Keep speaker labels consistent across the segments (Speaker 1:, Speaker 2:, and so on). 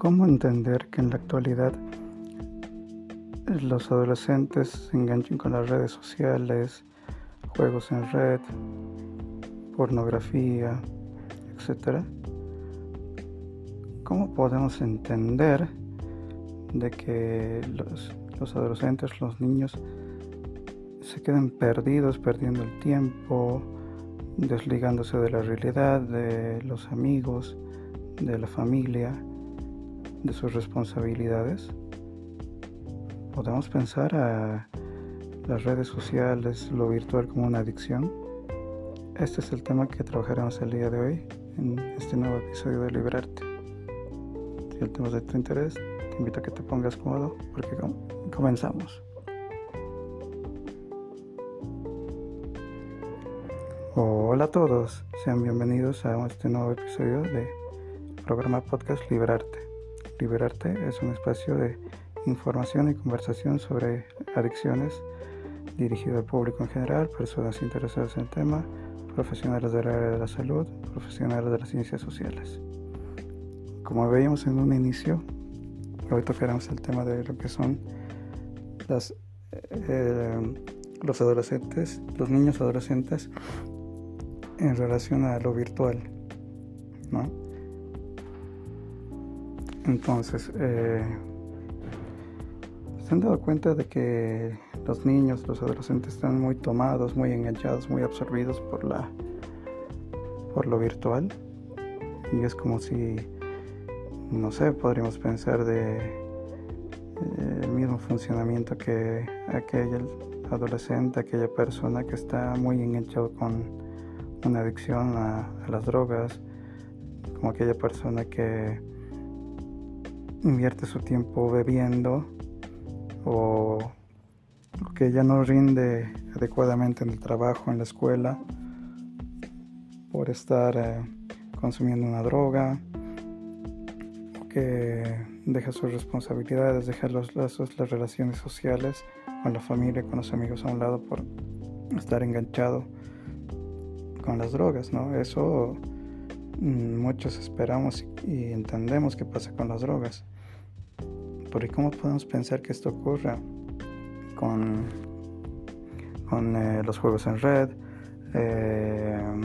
Speaker 1: ¿Cómo entender que en la actualidad los adolescentes se enganchen con las redes sociales, juegos en red, pornografía, etcétera? ¿Cómo podemos entender de que los, los adolescentes, los niños, se queden perdidos, perdiendo el tiempo, desligándose de la realidad, de los amigos, de la familia, de sus responsabilidades? ¿Podemos pensar a las redes sociales, lo virtual como una adicción? Este es el tema que trabajaremos el día de hoy en este nuevo episodio de Liberarte. Si el tema es de tu interés, te invito a que te pongas cómodo porque comenzamos. Hola a todos, sean bienvenidos a este nuevo episodio de programa podcast Liberarte. Liberarte es un espacio de información y conversación sobre adicciones dirigido al público en general, personas interesadas en el tema, profesionales del área de la salud, profesionales de las ciencias sociales. Como veíamos en un inicio, hoy tocaremos el tema de lo que son eh, los adolescentes, los niños adolescentes en relación a lo virtual, ¿no? Entonces, eh, ¿se han dado cuenta de que los niños, los adolescentes están muy tomados, muy enganchados, muy absorbidos por la por lo virtual? Y es como si, no sé, podríamos pensar de eh, el mismo funcionamiento que aquel adolescente, aquella persona que está muy enganchado con una adicción a, las drogas, como aquella persona que invierte su tiempo bebiendo o, que ya no rinde adecuadamente en el trabajo, en la escuela, por estar eh, consumiendo una droga, que deja sus responsabilidades, deja los lazos, las relaciones sociales con la familia, con los amigos a un lado por estar enganchado con las drogas, ¿no? Eso mm, muchos esperamos y entendemos que pasa con las drogas. Pero ¿cómo podemos pensar que esto ocurra con, con eh, los juegos en red? Eh,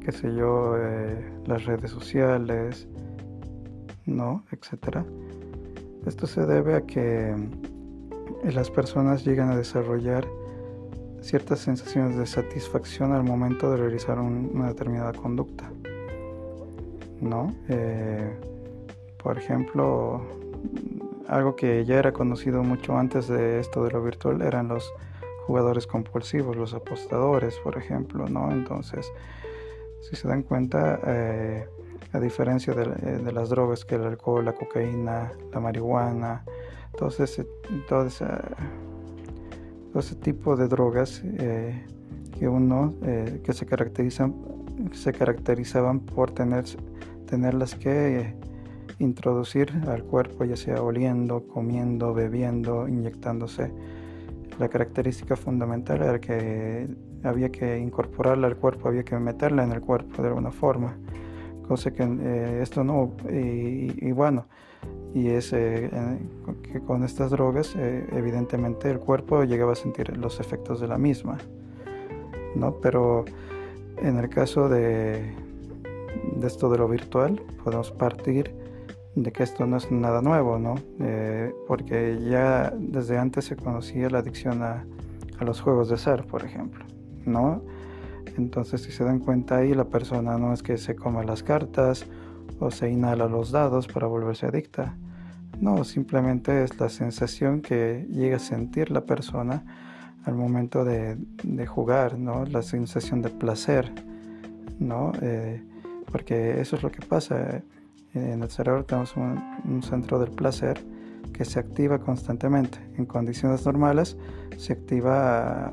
Speaker 1: qué sé yo, eh, las redes sociales, ¿no? Etcétera. Esto se debe a que las personas llegan a desarrollar ciertas sensaciones de satisfacción al momento de realizar una determinada conducta. ¿No? Por ejemplo, algo que ya era conocido mucho antes de esto de lo virtual eran los jugadores compulsivos, los apostadores, por ejemplo, ¿no? Entonces, si se dan cuenta, eh, a diferencia de, de, las drogas que el alcohol, la cocaína, la marihuana, todo ese, ese tipo de drogas eh, que uno eh, que se caracterizan se caracterizaban por tener tenerlas que eh, introducir al cuerpo ya sea oliendo comiendo bebiendo inyectándose la característica fundamental era que había que incorporarla al cuerpo había que meterla en el cuerpo de alguna forma cosa que esto no y bueno y es eh, que con estas drogas eh, evidentemente el cuerpo llegaba a sentir los efectos de la misma, ¿no? Pero en el caso de, de esto de lo virtual podemos partir de que esto no es nada nuevo, ¿no? Eh, porque ya desde antes se conocía la adicción a, a los juegos de ser, por ejemplo, ¿no? Entonces si se dan cuenta ahí la persona no es que se coma las cartas o se inhala los dados para volverse adicta. No, simplemente es la sensación que llega a sentir la persona al momento de, jugar, ¿no? La sensación de placer, ¿no? Eh, porque eso es lo que pasa. En el cerebro tenemos un, centro del placer que se activa constantemente. En condiciones normales se activa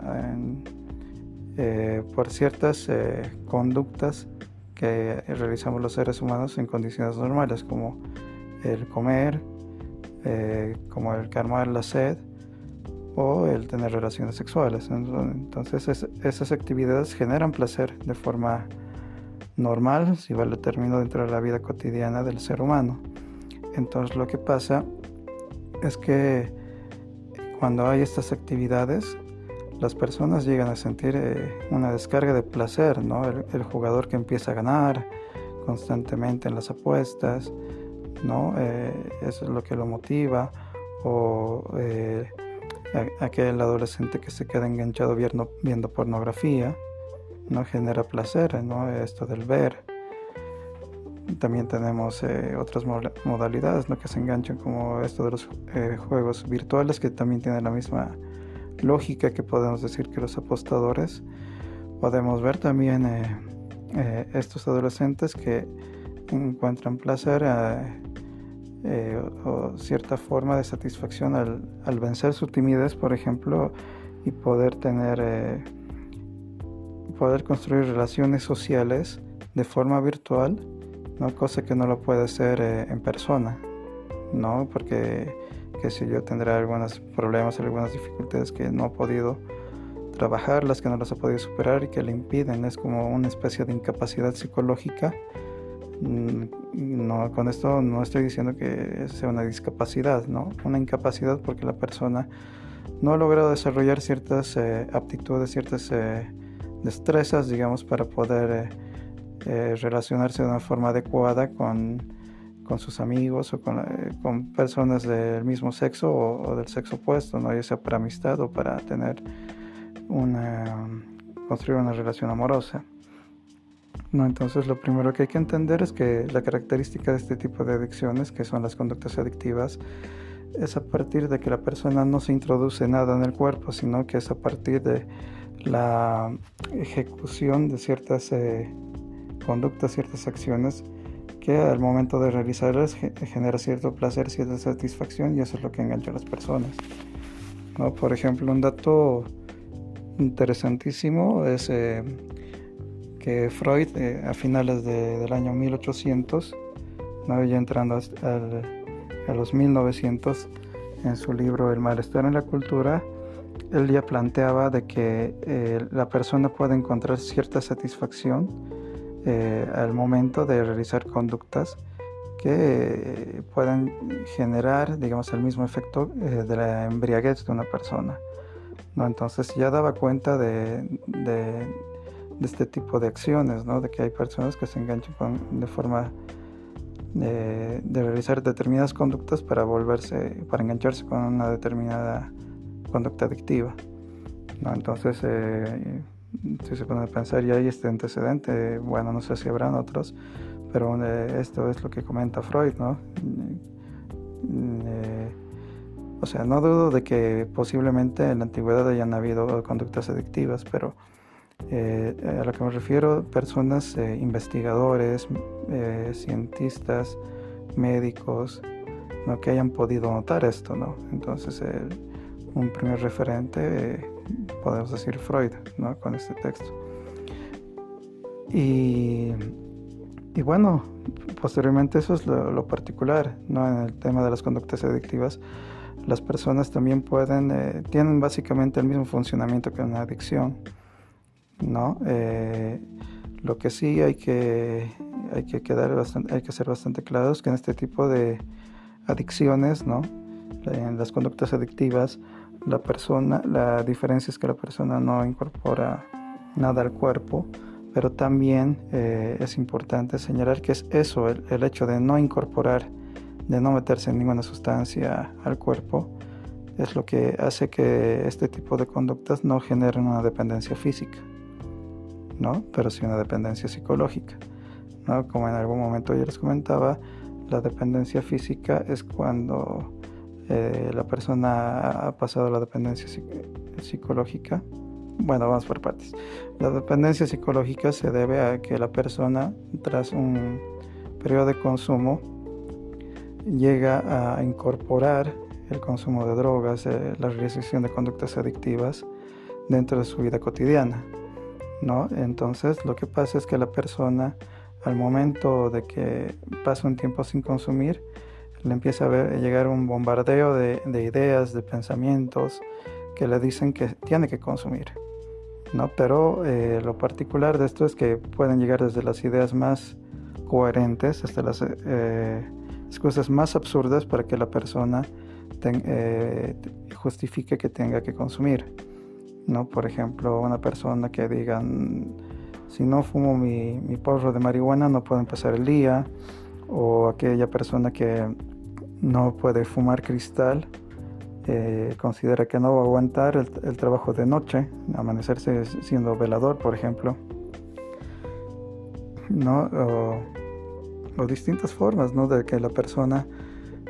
Speaker 1: eh, por ciertas eh, conductas que realizamos los seres humanos en condiciones normales, como el comer, eh, como el calmar la sed o el tener relaciones sexuales. Entonces esas actividades generan placer de forma normal, si vale término dentro de la vida cotidiana del ser humano. Entonces lo que pasa es que cuando hay estas actividades, las personas llegan a sentir eh, una descarga de placer, ¿no? El, jugador que empieza a ganar constantemente en las apuestas, ¿no? Eh, eso es lo que lo motiva, o eh, aquel adolescente que se queda enganchado viendo, viendo pornografía, ¿no? Genera placer, ¿no? Esto del ver. También tenemos eh, otras modalidades ¿no? que se enganchan como esto de los eh, juegos virtuales que también tienen la misma lógica que podemos decir que los apostadores. Podemos ver también eh, estos adolescentes que encuentran placer o cierta forma de satisfacción al, al, vencer su timidez, por ejemplo, y poder tener, poder construir relaciones sociales de forma virtual ¿no? cosa que no lo puede hacer eh, en persona, ¿no? porque que si yo tendré algunos problemas, algunas dificultades que no he podido trabajar, las que no las he podido superar y que le impiden, es como una especie de incapacidad psicológica. Mm, no, con esto no estoy diciendo que sea una discapacidad, ¿no? Una incapacidad porque la persona no ha logrado desarrollar ciertas eh, aptitudes, ciertas eh, destrezas, digamos, para poder eh, relacionarse de una forma adecuada con, con sus amigos o con, eh, con, personas del mismo sexo o, del sexo opuesto, ¿no? ya sea para amistad o para tener una, construir una relación amorosa. No, entonces lo primero que hay que entender es que la característica de este tipo de adicciones, que son las conductas adictivas, es a partir de que la persona no se introduce nada en el cuerpo, sino que es a partir de la ejecución de ciertas eh, conductas, ciertas acciones que al momento de realizarlas genera cierto placer, cierta satisfacción y eso es lo que engancha a las personas. ¿no? Por ejemplo, un dato interesantísimo es eh, que Freud eh, a finales del año 1800, ¿no? ya entrando a los 1900, en su libro El malestar en la cultura, él ya planteaba de que eh, la persona puede encontrar cierta satisfacción eh, al momento de realizar conductas que puedan generar, digamos, el mismo efecto eh, de la embriaguez de una persona. ¿no? Entonces ya daba cuenta de, este tipo de acciones, ¿no? de que hay personas que se enganchan de forma de, de, realizar determinadas conductas para volverse, para engancharse con una determinada conducta adictiva. Entonces, eh, si se pone a pensar, ya hay este antecedente, bueno, no sé si habrán otros, pero eh, esto es lo que comenta Freud, ¿no? Eh, o sea, no dudo de que posiblemente en la antigüedad hayan habido conductas adictivas, pero a lo que me refiero, personas, investigadores, cientistas, médicos, ¿no? que hayan podido notar esto, ¿no? Entonces, un primer referente podemos decir Freud, ¿no? con este texto. Y, y bueno, posteriormente eso es lo, particular, ¿no? En el tema de las conductas adictivas, las personas también pueden, eh, tienen básicamente el mismo funcionamiento que una adicción, ¿no? Eh, lo que sí hay que, hay que quedar bastante, hay que ser bastante claros que en este tipo de adicciones, ¿no? En las conductas adictivas, la persona, la diferencia es que la persona no incorpora nada al cuerpo, pero también eh, es importante señalar que es eso, el, hecho de no incorporar, de no meterse en ninguna sustancia al cuerpo, es lo que hace que este tipo de conductas no generen una dependencia física, ¿no? Pero sí una dependencia psicológica, ¿no? Como en algún momento ya les comentaba, la dependencia física es cuando eh, la persona ha pasado la dependencia psicológica. Bueno, vamos por partes. La dependencia psicológica se debe a que la persona, tras un periodo de consumo, llega a incorporar el consumo de drogas, eh, la realización de conductas adictivas dentro de su vida cotidiana. ¿no? Entonces, lo que pasa es que la persona, al momento de que pasa un tiempo sin consumir, le empieza a, ver, llegar un bombardeo de, ideas, de pensamientos que le dicen que tiene que consumir. ¿no? Pero eh, lo particular de esto es que pueden llegar desde las ideas más coherentes hasta las eh, excusas más absurdas para que la persona eh, justifique que tenga que consumir. ¿no? Por ejemplo, una persona que diga, si no fumo mi, mi porro de marihuana no puedo empezar el día, o aquella persona que no puede fumar cristal eh, considera que no va a aguantar el, trabajo de noche, amanecerse siendo velador, por ejemplo, ¿no? O, distintas formas, ¿no? De que la persona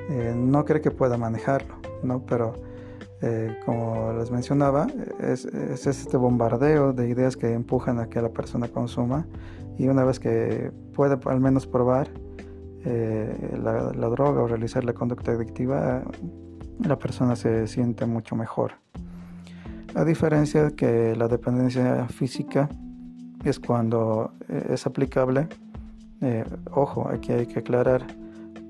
Speaker 1: eh, no cree que pueda manejarlo, ¿no? Pero eh, como les mencionaba, es, es, este bombardeo de ideas que empujan a que la persona consuma y una vez que puede al menos probar la, la droga o realizar la conducta adictiva, la persona se siente mucho mejor. A diferencia de que la dependencia física es cuando eh, es aplicable, eh, ojo, aquí hay que aclarar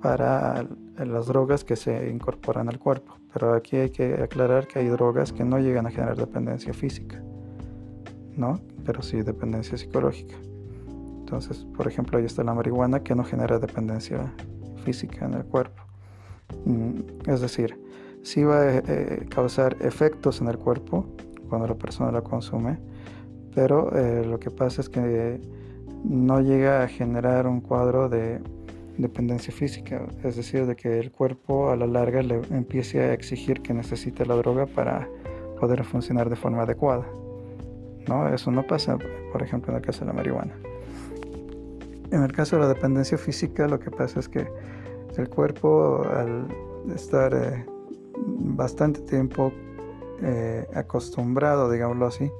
Speaker 1: para las drogas que se incorporan al cuerpo, pero aquí hay que aclarar que hay drogas que no llegan a generar dependencia física, ¿no? Pero sí dependencia psicológica. Entonces, por ejemplo, ahí está la marihuana que no genera dependencia física en el cuerpo. Mm, es decir, sí va a eh, causar efectos en el cuerpo cuando la persona la consume, pero eh, lo que pasa es que no llega a generar un cuadro de dependencia física, es decir, de que el cuerpo a la larga le empiece a exigir que necesite la droga para poder funcionar de forma adecuada. ¿no? Eso no pasa, por ejemplo, en el caso de la marihuana. En el caso de la dependencia física, lo que pasa es que el cuerpo, al estar eh, bastante tiempo eh, acostumbrado, digámoslo así,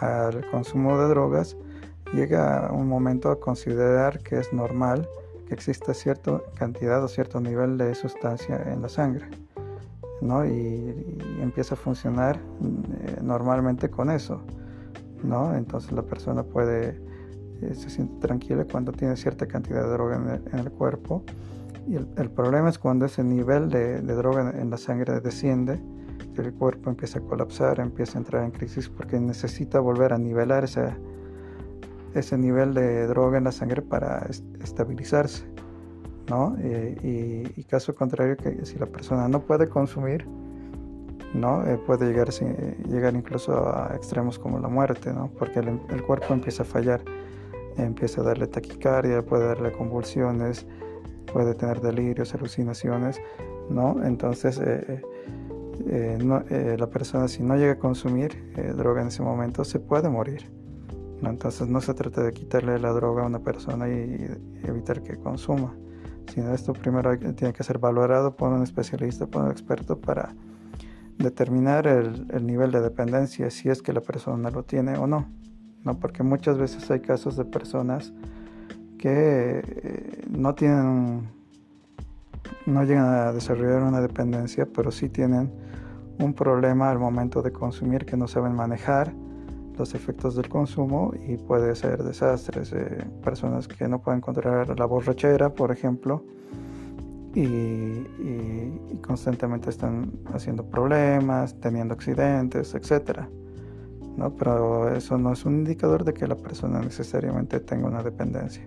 Speaker 1: al consumo de drogas, llega un momento a considerar que es normal que exista cierta cantidad o cierto nivel de sustancia en la sangre, ¿no? Y, empieza a funcionar eh, normalmente con eso, ¿no? Entonces la persona puede, se siente tranquila cuando tiene cierta cantidad de droga en el cuerpo y el, problema es cuando ese nivel de, droga en la sangre desciende, el cuerpo empieza a colapsar, empieza a entrar en crisis porque necesita volver a nivelar ese, ese nivel de droga en la sangre para estabilizarse. ¿no? Y, caso contrario, que si la persona no puede consumir, ¿no? Eh, puede llegar, llegar incluso a extremos como la muerte, ¿no? porque el, el cuerpo empieza a fallar, empieza a darle taquicardia, puede darle convulsiones, puede tener delirios, alucinaciones, ¿no? Entonces, eh, eh, eh, la persona si no llega a consumir droga en ese momento se puede morir. ¿no? Entonces no se trata de quitarle la droga a una persona y, evitar que consuma, sino esto primero tiene que ser valorado por un especialista, por un experto para determinar el, el, nivel de dependencia, si es que la persona lo tiene o no, ¿no? Porque muchas veces hay casos de personas que eh, no tienen, no llegan a desarrollar una dependencia, pero sí tienen un problema al momento de consumir que no saben manejar los efectos del consumo y puede ser desastres. Eh, personas que no pueden controlar la borrachera, por ejemplo, y, y, constantemente están haciendo problemas, teniendo accidentes, etc. ¿no? Pero eso no es un indicador de que la persona necesariamente tenga una dependencia.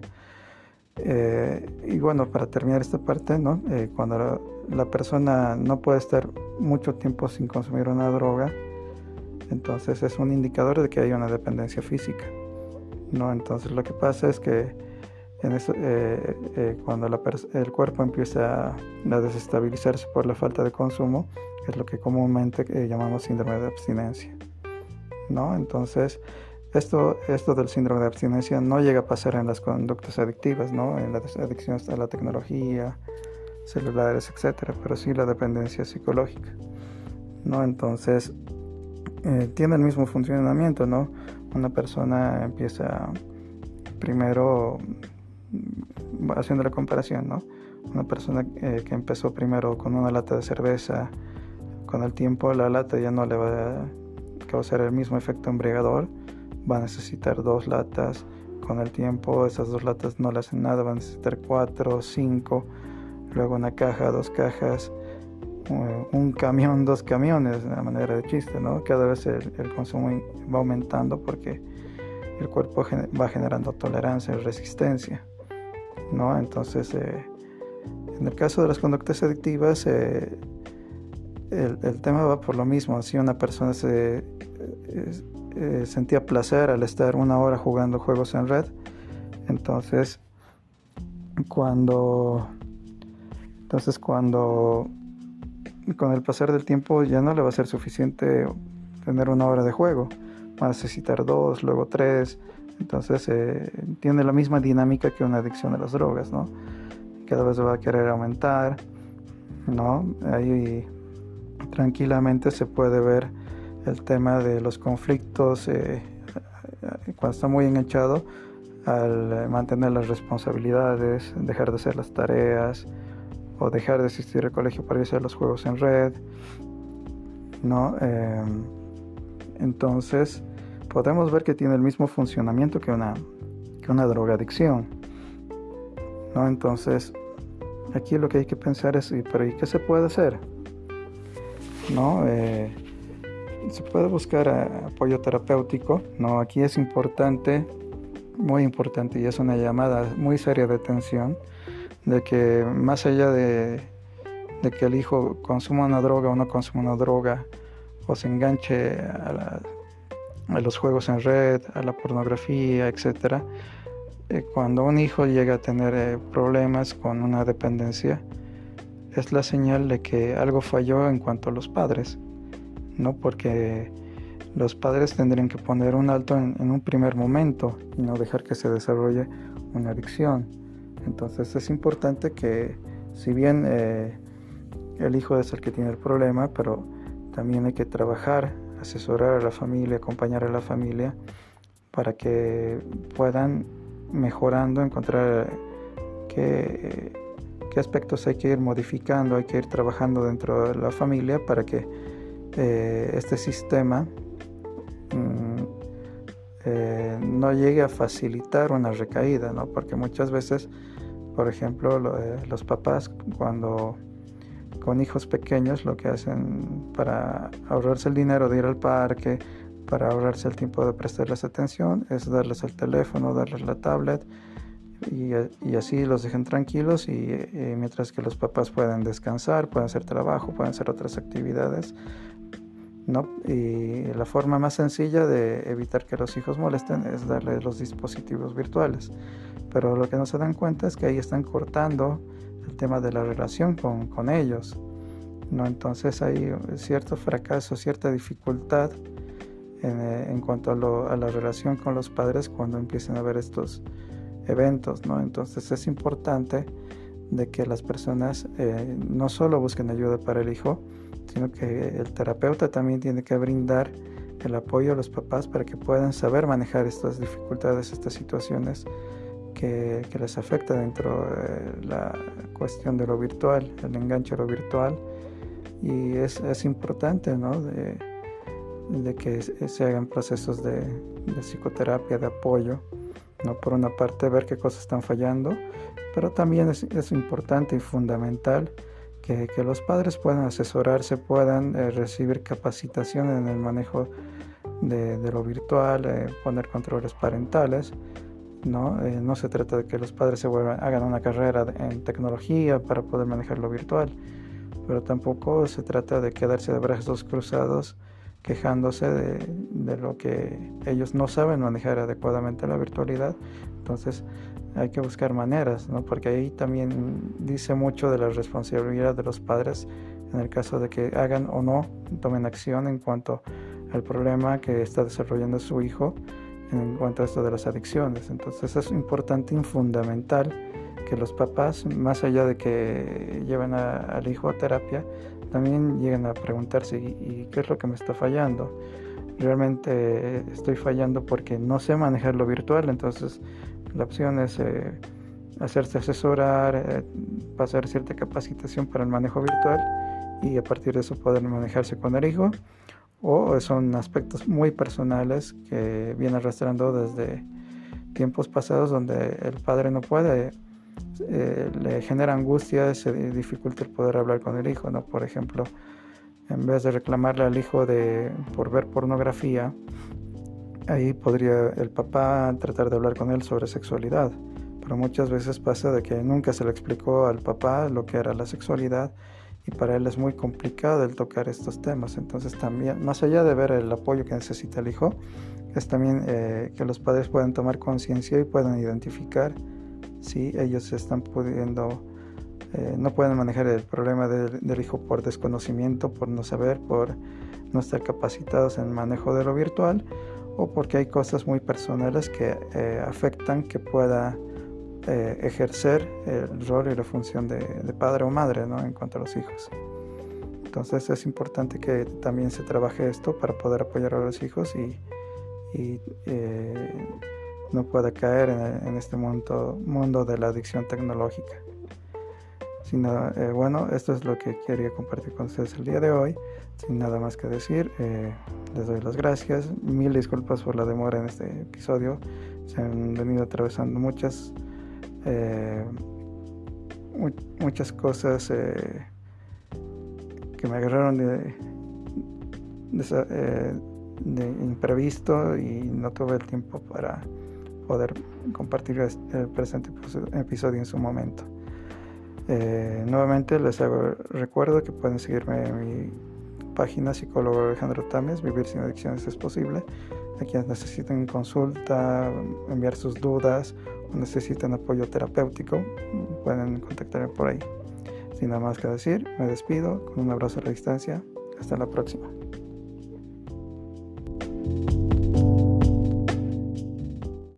Speaker 1: Eh, y bueno, para terminar esta parte, ¿no? Eh, cuando la, persona no puede estar mucho tiempo sin consumir una droga, entonces es un indicador de que hay una dependencia física. ¿no? Entonces lo que pasa es que en eso, eh, cuando el cuerpo empieza a, desestabilizarse por la falta de consumo, es lo que comúnmente llamamos síndrome de abstinencia. ¿No? Entonces, esto, esto del síndrome de abstinencia no llega a pasar en las conductas adictivas, ¿no? en las adicciones a la tecnología, celulares, etcétera, pero sí la dependencia psicológica. ¿no? Entonces, eh, tiene el mismo funcionamiento, ¿no? Una persona empieza primero mm, haciendo la comparación, ¿no? Una persona eh, que empezó primero con una lata de cerveza, con el tiempo la lata ya no le va causar el mismo efecto embriagador va a necesitar dos latas. Con el tiempo esas dos latas no le hacen nada, va a necesitar cuatro, cinco, luego una caja, dos cajas un camión, dos camiones, de manera de chiste, ¿no? Cada vez el, consumo va aumentando porque el cuerpo va generando tolerancia y resistencia, ¿no? Entonces, eh, en el caso de las conductas adictivas, eh, el, tema va por lo mismo. Si una persona se eh, sentía placer al estar una hora jugando juegos en red, entonces cuando entonces cuando con el pasar del tiempo ya no le va a ser suficiente tener una hora de juego, va a necesitar dos, luego tres, entonces eh, tiene la misma dinámica que una adicción a las drogas, ¿no? Cada vez va a querer aumentar, ¿no? Ahí tranquilamente se puede ver el tema de los conflictos eh, cuando está muy enganchado al mantener las responsabilidades, dejar de hacer las tareas, o dejar de asistir al colegio para a los juegos en red, ¿no? Em, entonces, podemos ver que tiene el mismo funcionamiento que una, que una drogadicción, ¿no? Entonces, aquí lo que hay que pensar es, ¿pero y qué se puede hacer? ¿No? Eh, se puede buscar apoyo terapéutico, ¿no? Aquí es importante, muy importante, y es una llamada muy seria de atención, de que más allá de, que el hijo consuma una droga o no consuma una droga, o se enganche a, los juegos en red, a la pornografía, etc., eh, cuando un hijo llega a tener eh, problemas con una dependencia, es la señal de que algo falló en cuanto a los padres, ¿no? Porque los padres tendrían que poner un alto en un primer momento y no dejar que se desarrolle una adicción. Entonces es importante que si bien eh, el hijo es el que tiene el problema, pero también hay que trabajar, asesorar a la familia, acompañar a la familia para que puedan mejorando, encontrar qué, aspectos hay que ir modificando, hay que ir trabajando dentro de la familia para que eh, este sistema mm, eh, no llegue a facilitar una recaída, ¿no? porque muchas veces por ejemplo, eh, los papás cuando con hijos pequeños lo que hacen para ahorrarse el dinero de ir al parque, para ahorrarse el tiempo de prestarles atención, es darles el teléfono, darles la tablet y, así los dejen tranquilos y, mientras que los papás pueden descansar, pueden hacer trabajo, pueden hacer otras actividades. ¿No? Y la forma más sencilla de evitar que los hijos molesten es darles los dispositivos virtuales pero lo que no se dan cuenta es que ahí están cortando el tema de la relación con, ellos. ¿no? Entonces hay cierto fracaso, cierta dificultad en, en cuanto a, la relación con los padres cuando empiezan a ver estos eventos. ¿no? Entonces es importante de que las personas eh, no solo busquen ayuda para el hijo, sino que el terapeuta también tiene que brindar el apoyo a los papás para que puedan saber manejar estas dificultades, estas situaciones que, les afecta dentro de la cuestión de lo virtual, el enganche a lo virtual. Y es, es importante ¿no? de, de, que se hagan procesos de, de, psicoterapia, de apoyo. ¿no? Por una parte, ver qué cosas están fallando, pero también es, es importante y fundamental que, los padres puedan asesorarse, puedan eh, recibir capacitación en el manejo de, de lo virtual, eh, poner controles parentales ¿no? Eh, no se trata de que los padres se hagan una carrera en tecnología para poder manejar lo virtual, pero tampoco se trata de quedarse de brazos cruzados quejándose de, lo que ellos no saben manejar adecuadamente la virtualidad. Entonces hay que buscar maneras, ¿no? porque ahí también dice mucho de la responsabilidad de los padres en el caso de que hagan o no tomen acción en cuanto al problema que está desarrollando su hijo en cuanto a esto de las adicciones. Entonces es importante y fundamental que los papás, más allá de que lleven al hijo a terapia, también lleguen a preguntarse ¿y, qué es lo que me está fallando. Realmente estoy fallando porque no sé manejar lo virtual, entonces la opción es eh, hacerse asesorar, eh, pasar cierta capacitación para el manejo virtual y a partir de eso poder manejarse con el hijo o son aspectos muy personales que vienen arrastrando desde tiempos pasados donde el padre no puede eh, le genera angustia, se dificulta el poder hablar con el hijo, ¿no? Por ejemplo, en vez de reclamarle al hijo de, por ver pornografía, ahí podría el papá tratar de hablar con él sobre sexualidad. Pero muchas veces pasa de que nunca se le explicó al papá lo que era la sexualidad y para él es muy complicado el tocar estos temas. Entonces también, más allá de ver el apoyo que necesita el hijo, es también eh, que los padres puedan tomar conciencia y puedan identificar si ellos están pudiendo, eh, no pueden manejar el problema del, hijo por desconocimiento, por no saber, por no estar capacitados en manejo de lo virtual o porque hay cosas muy personales que eh, afectan que pueda ejercer el rol y la función de, padre o madre ¿no? en cuanto a los hijos. Entonces es importante que también se trabaje esto para poder apoyar a los hijos y, eh, no pueda caer en, este mundo, mundo de la adicción tecnológica. Sino, eh, bueno, esto es lo que quería compartir con ustedes el día de hoy. Sin nada más que decir, eh, les doy las gracias. Mil disculpas por la demora en este episodio. Se han venido atravesando muchas, muchas cosas que me agarraron de de imprevisto y no tuve el tiempo para poder compartir el presente episodio en su momento. Eh, nuevamente les hago recuerdo que pueden seguirme en mi página psicólogo Alejandro Tames, Vivir sin adicciones es posible. A quienes necesiten consulta, enviar sus dudas o necesiten apoyo terapéutico, pueden contactarme por ahí. Sin nada más que decir, me despido con un abrazo a la distancia. Hasta la próxima.